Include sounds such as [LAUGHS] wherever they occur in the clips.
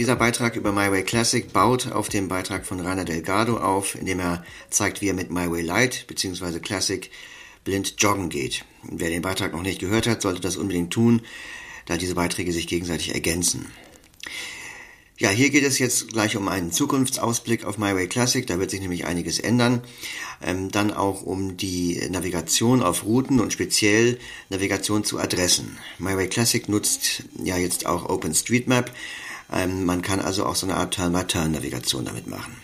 dieser Beitrag über My Way Classic baut auf dem Beitrag von Rainer Delgado auf, in dem er zeigt, wie er mit My Way Light bzw. Classic blind joggen geht. Wer den Beitrag noch nicht gehört hat, sollte das unbedingt tun, da diese Beiträge sich gegenseitig ergänzen. Ja, hier geht es jetzt gleich um einen Zukunftsausblick auf My Way Classic. Da wird sich nämlich einiges ändern. Ähm, dann auch um die Navigation auf Routen und speziell Navigation zu Adressen. My Way Classic nutzt ja jetzt auch OpenStreetMap. Ähm, man kann also auch so eine Art Turn-by-Turn-Navigation damit machen.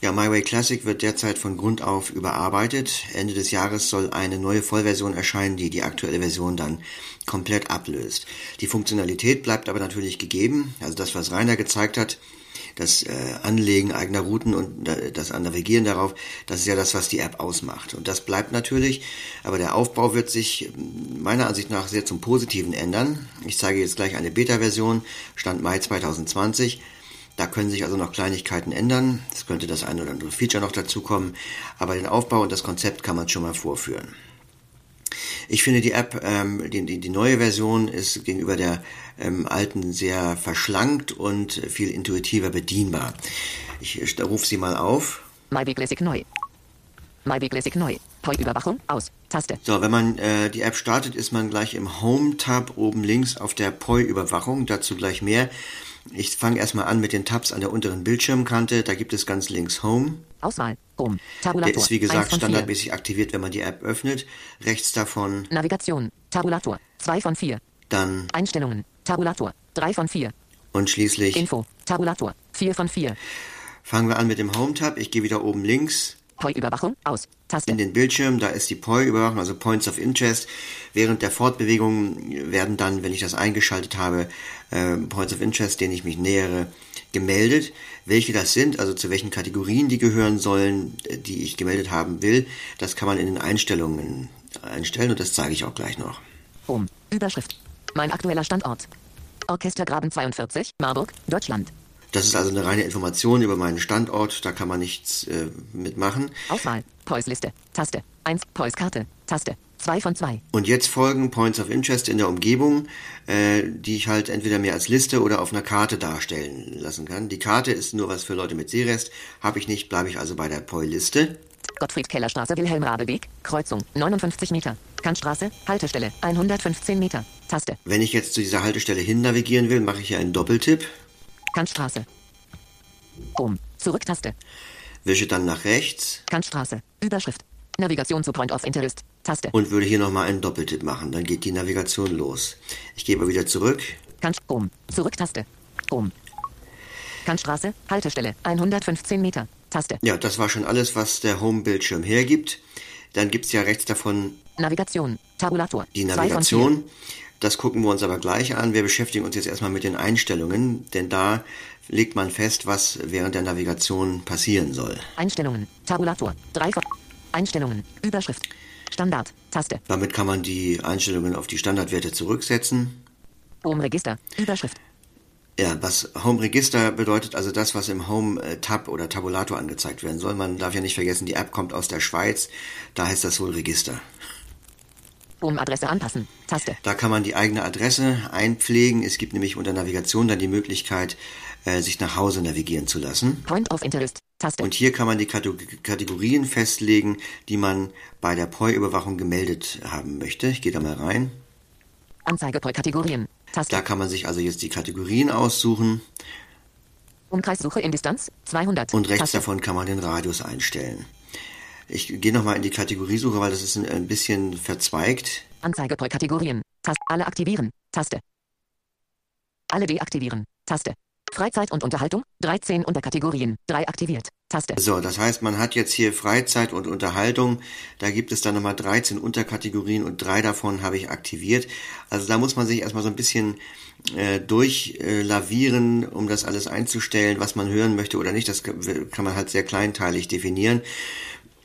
Ja, My Way Classic wird derzeit von Grund auf überarbeitet. Ende des Jahres soll eine neue Vollversion erscheinen, die die aktuelle Version dann komplett ablöst. Die Funktionalität bleibt aber natürlich gegeben. Also das, was Rainer gezeigt hat, das äh, Anlegen eigener Routen und das Navigieren darauf, das ist ja das, was die App ausmacht. Und das bleibt natürlich, aber der Aufbau wird sich meiner Ansicht nach sehr zum Positiven ändern. Ich zeige jetzt gleich eine Beta-Version, Stand Mai 2020. Da können sich also noch Kleinigkeiten ändern. Es könnte das eine oder andere Feature noch dazukommen, aber den Aufbau und das Konzept kann man schon mal vorführen. Ich finde die App, ähm, die, die, die neue Version ist gegenüber der ähm, alten sehr verschlankt und viel intuitiver bedienbar. Ich, ich rufe sie mal auf. MyBig Classic neu. MyBig Classic neu. POI-Überwachung aus. Taste. So, wenn man äh, die App startet, ist man gleich im Home-Tab oben links auf der POI-Überwachung. Dazu gleich mehr. Ich fange erstmal an mit den Tabs an der unteren Bildschirmkante. Da gibt es ganz links Home. Auswahl. Home. Tabulator. Der ist wie gesagt standardmäßig aktiviert, wenn man die App öffnet. Rechts davon Navigation. Tabulator. 2 von 4. Dann Einstellungen. Tabulator. 3 von 4. Und schließlich Info. Tabulator. 4 von 4. Fangen wir an mit dem Home-Tab. Ich gehe wieder oben links POI-Überwachung aus. Taste. In den Bildschirm, da ist die POI-Überwachung, also Points of Interest. Während der Fortbewegung werden dann, wenn ich das eingeschaltet habe, äh, Points of Interest, denen ich mich nähere, gemeldet. Welche das sind, also zu welchen Kategorien die gehören sollen, äh, die ich gemeldet haben will, das kann man in den Einstellungen einstellen und das zeige ich auch gleich noch. Home. Überschrift. Mein aktueller Standort. Orchestergraben 42, Marburg, Deutschland. Das ist also eine reine Information über meinen Standort, da kann man nichts äh, mitmachen. Auswahl. Pois-Liste. Taste. 1. Pois-Karte. Taste. 2 von 2. Und jetzt folgen Points of Interest in der Umgebung, äh, die ich halt entweder mir als Liste oder auf einer Karte darstellen lassen kann. Die Karte ist nur was für Leute mit Sehrest. Habe ich nicht, bleibe ich also bei der POI-Liste. Gottfried Kellerstraße, Wilhelm Rabeweg, Kreuzung, 59 Meter. Kantstraße, Haltestelle, 115 Meter. Taste. Wenn ich jetzt zu dieser Haltestelle hin navigieren will, mache ich hier einen Doppeltipp. Kantstraße. Home. Zurücktaste. Wische dann nach rechts. Kantstraße. Überschrift. Navigation zu Point of Interest. Taste. Und würde hier nochmal einen Doppeltipp machen. Dann geht die Navigation los. Ich gehe aber wieder zurück. Kant Home. Zurücktaste. Home. Kantstraße. Haltestelle. 115 Meter. Taste. Ja, das war schon alles, was der Home-Bildschirm hergibt. Dann gibt es ja rechts davon Navigation. Tabulator. die Navigation. Das gucken wir uns aber gleich an. Wir beschäftigen uns jetzt erstmal mit den Einstellungen, denn da legt man fest, was während der Navigation passieren soll. Einstellungen. Tabulator. 3 von Einstellungen. Überschrift. Standard. Taste. Damit kann man die Einstellungen auf die Standardwerte zurücksetzen. Home Register. Überschrift. Ja, was Home Register bedeutet, also das, was im Home Tab oder Tabulator angezeigt werden soll. Man darf ja nicht vergessen, die App kommt aus der Schweiz, da heißt das wohl Register. Home Adresse anpassen. Taste. Da kann man die eigene Adresse einpflegen. Es gibt nämlich unter Navigation dann die Möglichkeit, äh, sich nach Hause navigieren zu lassen. Point of Interest. Taste. Und hier kann man die Kate- Kategorien festlegen, die man bei der POI-Überwachung gemeldet haben möchte. Ich gehe da mal rein. Anzeige Poi Kategorien. Taste. Da kann man sich also jetzt die Kategorien aussuchen Umkreissuche in Distanz 200. und rechts Taste. davon kann man den Radius einstellen. Ich gehe nochmal in die Kategoriesuche, weil das ist ein, bisschen verzweigt. Anzeige Poi Kategorien. Taste. Alle aktivieren. Taste. Alle deaktivieren. Taste. Freizeit und Unterhaltung. 13 Unterkategorien. 3 aktiviert. Taste. So, das heißt, man hat jetzt hier Freizeit und Unterhaltung. Da gibt es dann nochmal 13 Unterkategorien und drei davon habe ich aktiviert. Also da muss man sich erstmal so ein bisschen äh, durchlavieren, um das alles einzustellen, was man hören möchte oder nicht. Das kann man halt sehr kleinteilig definieren.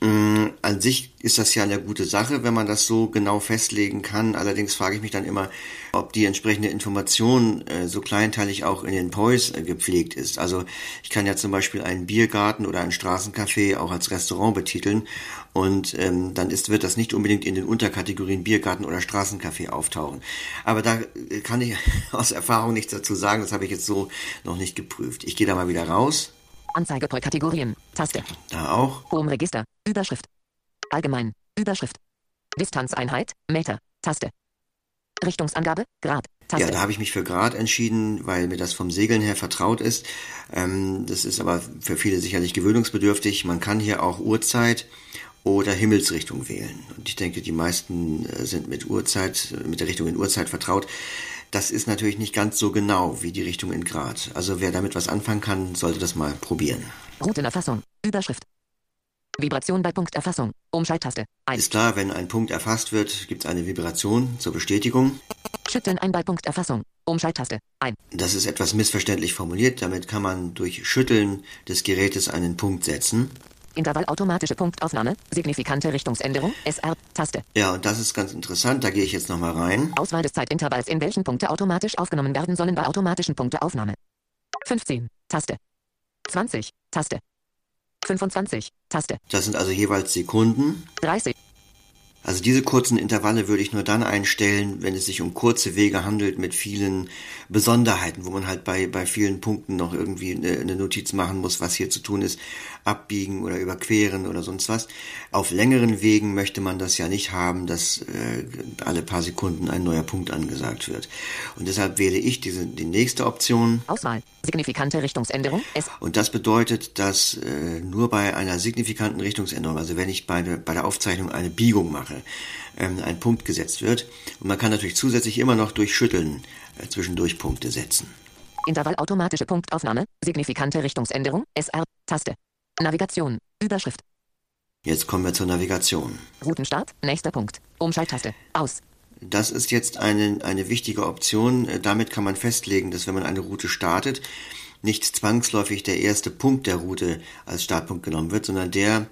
Mm, an sich ist das ja eine gute Sache, wenn man das so genau festlegen kann. Allerdings frage ich mich dann immer, ob die entsprechende Information äh, so kleinteilig auch in den POIs äh, gepflegt ist. Also ich kann ja zum Beispiel einen Biergarten oder ein Straßencafé auch als Restaurant betiteln und ähm, dann ist, wird das nicht unbedingt in den Unterkategorien Biergarten oder Straßencafé auftauchen. Aber da äh, kann ich [LAUGHS] aus Erfahrung nichts dazu sagen, das habe ich jetzt so noch nicht geprüft. Ich gehe da mal wieder raus Anzeige pro Kategorien. Taste. Da auch. Home Register. Überschrift. Allgemein. Überschrift. Distanzeinheit. Meter. Taste. Richtungsangabe. Grad. Taste. Ja, da habe ich mich für Grad entschieden, weil mir das vom Segeln her vertraut ist. Ähm, das ist aber für viele sicherlich gewöhnungsbedürftig. Man kann hier auch Uhrzeit oder Himmelsrichtung wählen. Und ich denke, die meisten äh, sind mit Uhrzeit, mit der Richtung in Uhrzeit vertraut. Das ist natürlich nicht ganz so genau wie die Richtung in Grad. Also wer damit was anfangen kann, sollte das mal probieren. Routenerfassung. Überschrift. Vibration bei Punkterfassung. Umschalttaste. Ein. Ist klar, wenn ein Punkt erfasst wird, gibt es eine Vibration zur Bestätigung. Schütteln ein bei Punkterfassung. Umschalttaste. Ein. Das ist etwas missverständlich formuliert. Damit kann man durch Schütteln des Gerätes einen Punkt setzen. Intervall automatische Punktaufnahme, signifikante Richtungsänderung, SR, Taste. Ja, und das ist ganz interessant, da gehe ich jetzt nochmal rein. Auswahl des Zeitintervalls, in welchen Punkte automatisch aufgenommen werden sollen bei automatischen Punkteaufnahme. 15, Taste. 20, Taste. 25, Taste. Das sind also jeweils Sekunden. 30, also diese kurzen Intervalle würde ich nur dann einstellen, wenn es sich um kurze Wege handelt mit vielen Besonderheiten, wo man halt bei, bei vielen Punkten noch irgendwie eine, eine Notiz machen muss, was hier zu tun ist, abbiegen oder überqueren oder sonst was. Auf längeren Wegen möchte man das ja nicht haben, dass äh, alle paar Sekunden ein neuer Punkt angesagt wird. Und deshalb wähle ich diese, die nächste Option. Auswahl. Signifikante Richtungsänderung. S. Und das bedeutet, dass äh, nur bei einer signifikanten Richtungsänderung, also wenn ich bei, bei der Aufzeichnung eine Biegung mache, Sache ähm, ein Punkt gesetzt wird. Und man kann natürlich zusätzlich immer noch durch Schütteln äh, zwischendurch Punkte setzen. Intervall automatische Punktaufnahme, signifikante Richtungsänderung, SR, Taste. Navigation, Überschrift. Jetzt kommen wir zur Navigation. Routenstart, nächster Punkt. Umschalttaste, aus. Das ist jetzt eine, eine wichtige Option. Äh, damit kann man festlegen, dass wenn man eine Route startet, nicht zwangsläufig der erste Punkt der Route als Startpunkt genommen wird, sondern der,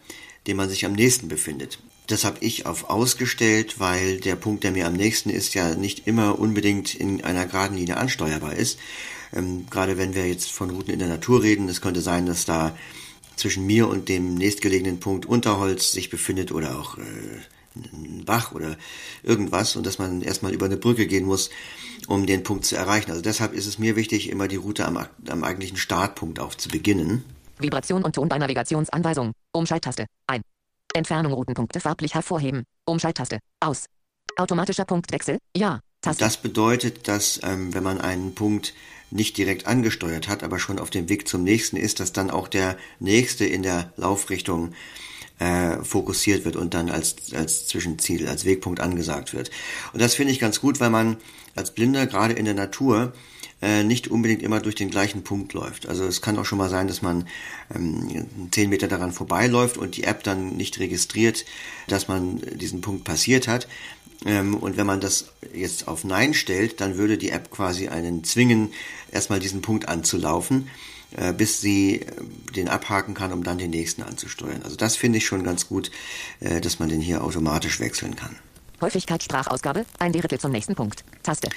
dem man sich am nächsten befindet. Das habe ich auf ausgestellt, weil der Punkt, der mir am nächsten ist, ja nicht immer unbedingt in einer geraden Linie ansteuerbar ist. Ähm, gerade wenn wir jetzt von Routen in der Natur reden, es könnte sein, dass da zwischen mir und dem nächstgelegenen Punkt Unterholz sich befindet oder auch äh, ein Bach oder irgendwas und dass man erstmal über eine Brücke gehen muss, um den Punkt zu erreichen. Also deshalb ist es mir wichtig, immer die Route am, am eigentlichen Startpunkt auf zu beginnen. Vibration und Ton bei Navigationsanweisung. Umschalttaste. Ein. Entfernung Routenpunkte farblich hervorheben. Umschalttaste. Aus. Automatischer Punktwechsel. Ja. Taste. Das bedeutet, dass ähm, wenn man einen Punkt nicht direkt angesteuert hat, aber schon auf dem Weg zum nächsten ist, dass dann auch der nächste in der Laufrichtung äh, fokussiert wird und dann als, als Zwischenziel, als Wegpunkt angesagt wird. Und das finde ich ganz gut, weil man als Blinder gerade in der Natur äh, nicht unbedingt immer durch den gleichen Punkt läuft. Also es kann auch schon mal sein, dass man ähm, zehn Meter daran vorbeiläuft und die App dann nicht registriert, dass man diesen Punkt passiert hat. Ähm, und wenn man das jetzt auf Nein stellt, dann würde die App quasi einen zwingen, erstmal diesen Punkt anzulaufen, äh, bis sie äh, den abhaken kann, um dann den nächsten anzusteuern. Also das finde ich schon ganz gut, äh, dass man den hier automatisch wechseln kann. Häufigkeit Sprachausgabe, ein Drittel zum nächsten Punkt. Taste.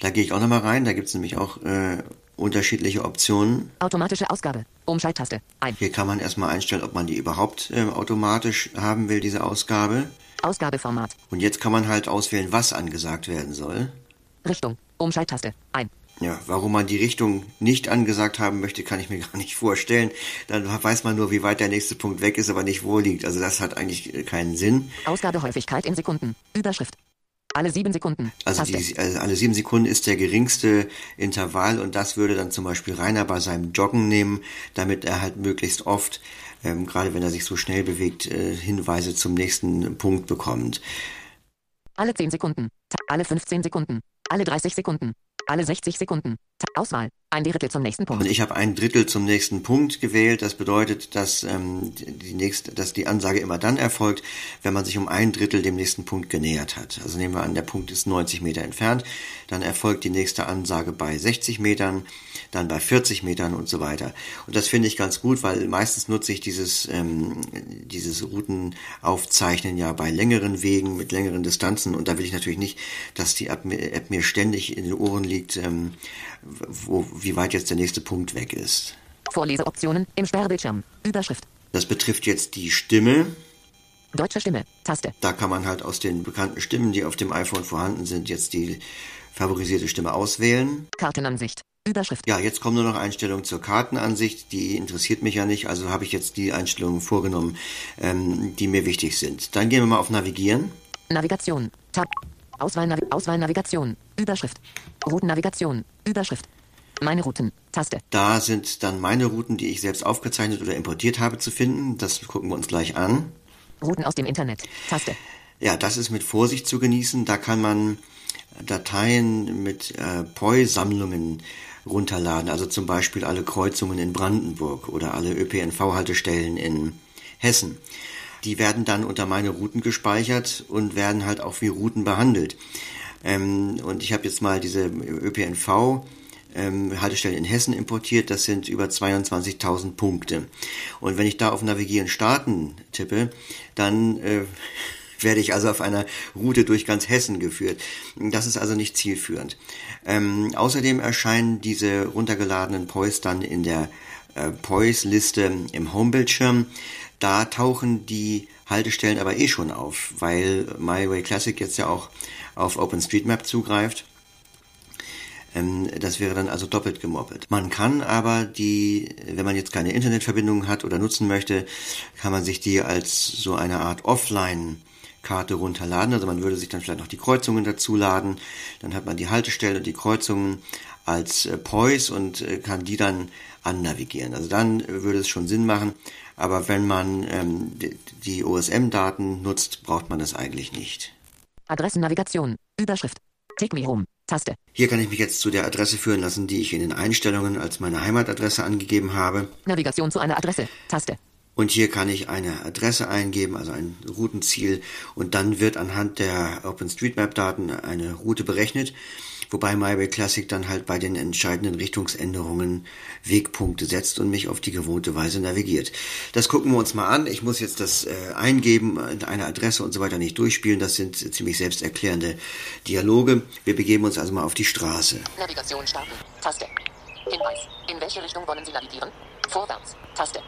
Da gehe ich auch nochmal rein, da gibt es nämlich auch äh, unterschiedliche Optionen. Automatische Ausgabe, Umschalttaste, ein. Hier kann man erstmal einstellen, ob man die überhaupt äh, automatisch haben will, diese Ausgabe. Ausgabeformat. Und jetzt kann man halt auswählen, was angesagt werden soll. Richtung, Umschalttaste, ein. Ja, warum man die Richtung nicht angesagt haben möchte, kann ich mir [LAUGHS] gar nicht vorstellen. Dann weiß man nur, wie weit der nächste Punkt weg ist, aber nicht wo liegt. Also das hat eigentlich äh, keinen Sinn. Ausgabehäufigkeit in Sekunden. Überschrift. Alle sieben Sekunden. Also, die, also alle sieben Sekunden ist der geringste Intervall und das würde dann zum Beispiel Rainer bei seinem Joggen nehmen, damit er halt möglichst oft, ähm, gerade wenn er sich so schnell bewegt, äh, Hinweise zum nächsten Punkt bekommt. Alle zehn Sekunden. Alle 15 Sekunden. Alle 30 Sekunden. Alle 60 Sekunden. Auswahl. Ein Drittel zum nächsten Punkt. Und ich habe ein Drittel zum nächsten Punkt gewählt. Das bedeutet, dass, ähm, die nächste, dass die Ansage immer dann erfolgt, wenn man sich um ein Drittel dem nächsten Punkt genähert hat. Also nehmen wir an, der Punkt ist 90 Meter entfernt. Dann erfolgt die nächste Ansage bei 60 Metern, dann bei 40 Metern und so weiter. Und das finde ich ganz gut, weil meistens nutze ich dieses, ähm, dieses Routenaufzeichnen ja bei längeren Wegen mit längeren Distanzen. Und da will ich natürlich nicht, dass die App mir, App mir ständig in den Ohren liegt, ähm, wo, wie weit jetzt der nächste Punkt weg ist. Vorleseoptionen im Sperrbildschirm. Überschrift. Das betrifft jetzt die Stimme. Deutsche Stimme. Taste. Da kann man halt aus den bekannten Stimmen, die auf dem iPhone vorhanden sind, jetzt die favorisierte Stimme auswählen. Kartenansicht. Überschrift. Ja, jetzt kommen nur noch Einstellungen zur Kartenansicht. Die interessiert mich ja nicht, also habe ich jetzt die Einstellungen vorgenommen, ähm, die mir wichtig sind. Dann gehen wir mal auf Navigieren. Navigation. Tab. Auswahl, Navi Auswahl Navigation. Überschrift. Routennavigation. Überschrift. Meine Routen. Taste. Da sind dann meine Routen, die ich selbst aufgezeichnet oder importiert habe, zu finden. Das gucken wir uns gleich an. Routen aus dem Internet. Taste. Ja, das ist mit Vorsicht zu genießen. Da kann man Dateien mit äh, POI-Sammlungen runterladen. Also zum Beispiel alle Kreuzungen in Brandenburg oder alle ÖPNV-Haltestellen in Hessen. Die werden dann unter meine Routen gespeichert und werden halt auch wie Routen behandelt. Ähm, und ich habe jetzt mal diese ÖPNV ähm, Haltestellen in Hessen importiert. Das sind über 22.000 Punkte. Und wenn ich da auf Navigieren starten tippe, dann äh, [LAUGHS] werde ich also auf einer Route durch ganz Hessen geführt. Das ist also nicht zielführend. Ähm, außerdem erscheinen diese runtergeladenen POIs dann in der äh, POIs-Liste im Homebildschirm. Da tauchen die Haltestellen aber eh schon auf, weil MyWay Classic jetzt ja auch auf OpenStreetMap zugreift. Ähm, das wäre dann also doppelt gemoppelt. Man kann aber die, wenn man jetzt keine Internetverbindung hat oder nutzen möchte, kann man sich die als so eine Art Offline Karte runterladen. Also man würde sich dann vielleicht noch die Kreuzungen dazu laden. Dann hat man die Haltestelle und die Kreuzungen als äh, POIs und äh, kann die dann annavigieren. Also dann würde es schon Sinn machen. Aber wenn man ähm, die OSM-Daten nutzt, braucht man das eigentlich nicht. Adressennavigation. Überschrift. Take me home. Taste. Hier kann ich mich jetzt zu der Adresse führen lassen, die ich in den Einstellungen als meine Heimatadresse angegeben habe. Navigation zu einer Adresse. Taste. Und hier kann ich eine Adresse eingeben, also ein Routenziel. Und dann wird anhand der OpenStreetMap-Daten eine Route berechnet. Wobei MyWay Classic dann halt bei den entscheidenden Richtungsänderungen Wegpunkte setzt und mich auf die gewohnte Weise navigiert. Das gucken wir uns mal an. Ich muss jetzt das äh, Eingeben, eine Adresse und so weiter nicht durchspielen. Das sind ziemlich selbsterklärende Dialoge. Wir begeben uns also mal auf die Straße. Navigation starten. Taste. Hinweis. In welche Richtung wollen Sie navigieren? Vorwärts. Taste.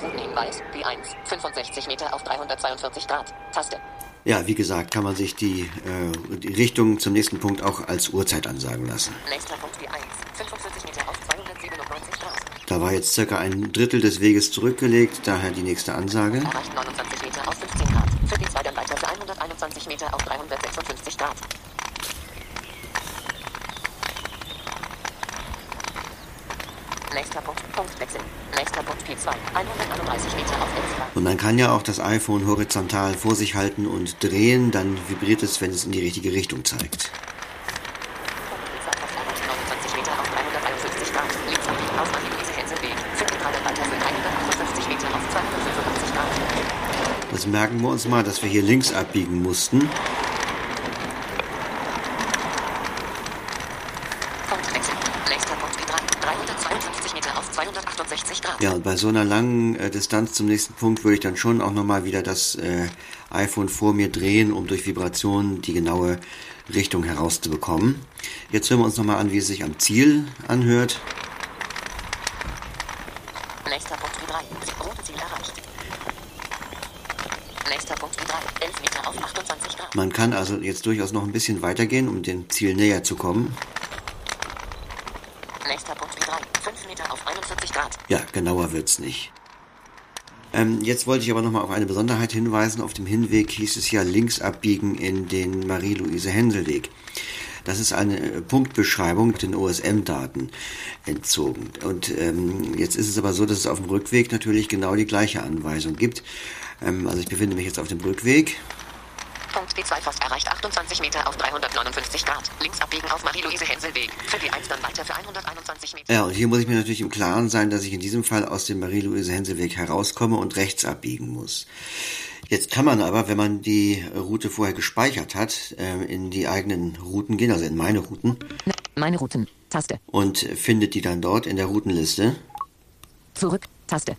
Routenhinweis B1. 65 Meter auf 342 Grad. Taste. Ja, wie gesagt, kann man sich die, äh, die Richtung zum nächsten Punkt auch als Uhrzeit ansagen lassen. Nächster Punkt B1. 45 Meter auf 297 Grad. Da war jetzt circa ein Drittel des Weges zurückgelegt, daher die nächste Ansage. Erreicht 29 Meter auf 15 Grad. Für die 2 dann weiter für 121 Meter auf 356 Grad. Nächster Punkt, Punktwechsel. Nächster Punkt P2, 131 Meter auf 11 Grad. Und man kann ja auch das iPhone horizontal vor sich halten und drehen, dann vibriert es, wenn es in die richtige Richtung zeigt. Punkt P2 auf 129 Meter auf 351 Grad. Links abbiegen auf Anhiebese Hänselweg. Für die 3 dann weiter für 158 Meter auf 285 Grad. Das merken wir uns mal, dass wir hier links abbiegen mussten. Punktwechsel. Nächster Punkt P3, 352 Meter auf 268 Grad. Ja, und bei so einer langen äh, Distanz zum nächsten Punkt würde ich dann schon auch nochmal wieder das äh, iPhone vor mir drehen, um durch Vibrationen die genaue Richtung herauszubekommen. Jetzt hören wir uns nochmal an, wie es sich am Ziel anhört. Nächster Punkt P3, Routenziel erreicht. Nächster Punkt P3, 11 Meter auf 28 Grad. Man kann also jetzt durchaus noch ein bisschen weitergehen, um dem Ziel näher zu kommen. Nächster Punkt P3, 5 Meter auf 41 Grad. Ja, genauer wird's nicht. Ähm, jetzt wollte ich aber nochmal auf eine Besonderheit hinweisen. Auf dem Hinweg hieß es ja links abbiegen in den Marie-Louise-Händel-Weg. Das ist eine äh, Punktbeschreibung mit den OSM-Daten entzogen. Und ähm, jetzt ist es aber so, dass es auf dem Rückweg natürlich genau die gleiche Anweisung gibt. Ähm, also ich befinde mich jetzt auf dem Rückweg. Punkt B2 Forst erreicht 28 Meter auf 359 Grad. Links abbiegen auf Marie-Louise Hänselweg. Für B1 dann weiter für 121 Meter. Ja, und hier muss ich mir natürlich im Klaren sein, dass ich in diesem Fall aus dem Marie-Louise Hänselweg herauskomme und rechts abbiegen muss. Jetzt kann man aber, wenn man die Route vorher gespeichert hat, äh, in die eigenen Routen gehen, also in meine Routen. Meine Routen. Taste. Und findet die dann dort in der Routenliste. Zurück. Taste.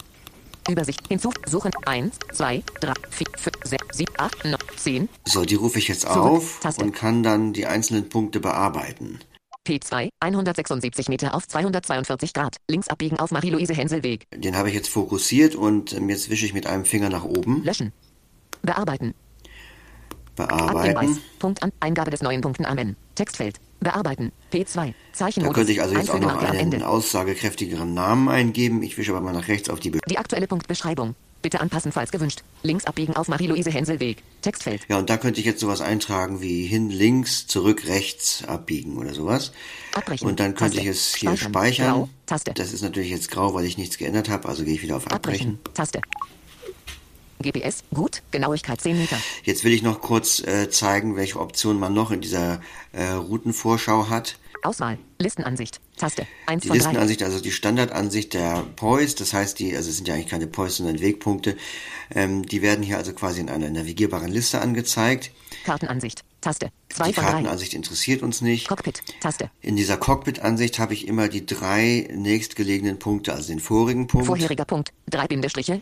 Übersicht. Hinzu. Suchen. 1, 2, 3, 4, 5, 6, 7, 8, 9, 10. So, die rufe ich jetzt Zurück. auf Taste. und kann dann die einzelnen Punkte bearbeiten. P2. 176 Meter auf 242 Grad. Links abbiegen auf Marie-Louise Hänselweg. Den habe ich jetzt fokussiert und ähm, jetzt wische ich mit einem Finger nach oben. Löschen. Bearbeiten. Bearbeiten. Punkt an. Eingabe des neuen Punkten Amen. Textfeld. Bearbeiten. P2. Da Zeichenmodus. könnte ich also jetzt auch noch einen aussagekräftigeren Namen eingeben. Ich wische aber mal nach rechts auf die Be Die aktuelle Punktbeschreibung. Bitte anpassen, falls gewünscht. Links abbiegen auf Marie-Louise Hänselweg. Textfeld. Ja, und da könnte ich jetzt sowas eintragen wie hin links, zurück rechts abbiegen oder sowas. Abbrechen. Und dann könnte Taste. ich es hier Speichern. speichern. Grau. Taste. Das ist natürlich jetzt grau, weil ich nichts geändert habe, also gehe ich wieder auf Abbrechen. Abbrechen. Taste. GPS. Gut. Genauigkeit 10 Meter. Jetzt will ich noch kurz äh, zeigen, welche Optionen man noch in dieser äh, Routenvorschau hat. Auswahl. Listenansicht. Taste. 1 Die von 3. Listenansicht, also die Standardansicht der Pois, das heißt, die, also es sind ja eigentlich keine Pois, sondern Wegpunkte, ähm, die werden hier also quasi in einer navigierbaren Liste angezeigt. Kartenansicht. Taste. 2 Die von 3. Kartenansicht interessiert uns nicht. Cockpit. Taste. In dieser Cockpit-Ansicht habe ich immer die drei nächstgelegenen Punkte, also den vorigen Punkt, Vorheriger Punkt. Drei Bindestriche.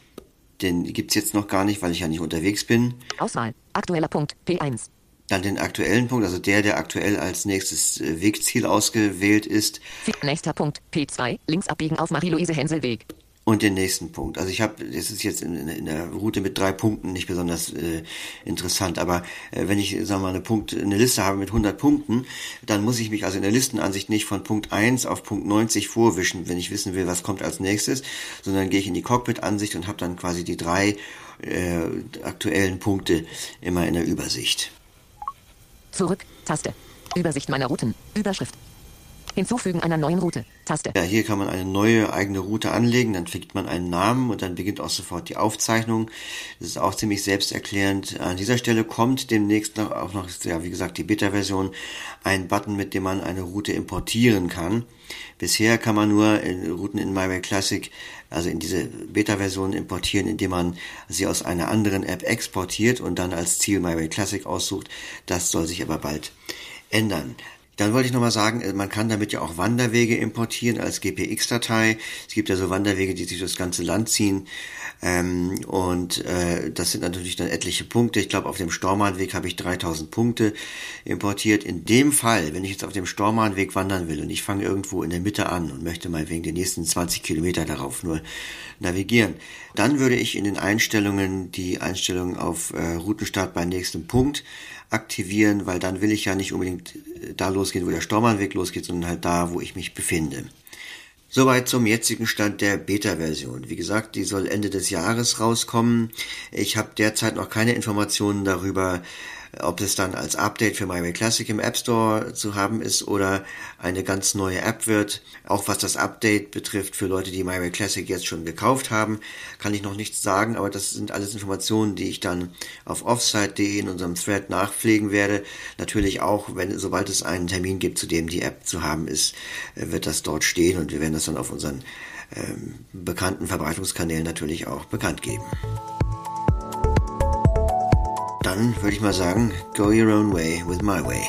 Den gibt's jetzt noch gar nicht, weil ich ja nicht unterwegs bin. Auswahl. Aktueller Punkt. P1. Dann den aktuellen Punkt, also der, der aktuell als nächstes äh, Wegziel ausgewählt ist. Nächster Punkt. P2. Links abbiegen auf Marie-Louise Hänselweg. Und den nächsten Punkt. Also ich habe, es ist jetzt in, in der Route mit drei Punkten nicht besonders äh, interessant, aber äh, wenn ich, sagen wir mal, eine, Punkt, eine Liste habe mit 100 Punkten, dann muss ich mich also in der Listenansicht nicht von Punkt 1 auf Punkt 90 vorwischen, wenn ich wissen will, was kommt als nächstes, sondern gehe ich in die Cockpit-Ansicht und habe dann quasi die drei äh, aktuellen Punkte immer in der Übersicht. Zurück. Taste. Übersicht meiner Routen. Überschrift. Hinzufügen einer neuen Route. Taste. Ja, hier kann man eine neue eigene Route anlegen, dann kriegt man einen Namen und dann beginnt auch sofort die Aufzeichnung. Das ist auch ziemlich selbsterklärend. An dieser Stelle kommt demnächst noch, auch noch, ja, wie gesagt, die Beta-Version, ein Button, mit dem man eine Route importieren kann. Bisher kann man nur in Routen in MyWay Classic, also in diese Beta-Version importieren, indem man sie aus einer anderen App exportiert und dann als Ziel MyWay Classic aussucht. Das soll sich aber bald ändern. Dann wollte ich nochmal sagen, äh, man kann damit ja auch Wanderwege importieren als GPX-Datei. Es gibt ja so Wanderwege, die sich durchs ganze Land ziehen. Ähm, und äh, das sind natürlich dann etliche Punkte. Ich glaube, auf dem Stormanweg habe ich 3000 Punkte importiert. In dem Fall, wenn ich jetzt auf dem Stormanweg wandern will und ich fange irgendwo in der Mitte an und möchte mal wegen den nächsten 20 Kilometer darauf nur navigieren, dann würde ich in den Einstellungen die Einstellung auf äh, Routenstart bei nächstem Punkt aktivieren, weil dann will ich ja nicht unbedingt äh, da losgehen, wo der Stormanweg losgeht, sondern halt da, wo ich mich befinde. Soweit zum jetzigen Stand der Beta-Version. Wie gesagt, die soll Ende des Jahres rauskommen. Ich habe derzeit noch keine Informationen darüber, ob es dann als Update für MyWay Classic im App Store zu haben ist oder eine ganz neue App wird. Auch was das Update betrifft für Leute, die MyWay Classic jetzt schon gekauft haben, kann ich noch nichts sagen, aber das sind alles Informationen, die ich dann auf offsite.de in unserem Thread nachpflegen werde. Natürlich auch, wenn sobald es einen Termin gibt, zu dem die App zu haben ist, äh, wird das dort stehen und wir werden das dann auf unseren ähm, bekannten Verbreitungskanälen natürlich auch bekannt geben. Dann würde ich mal sagen, go your own way with my way.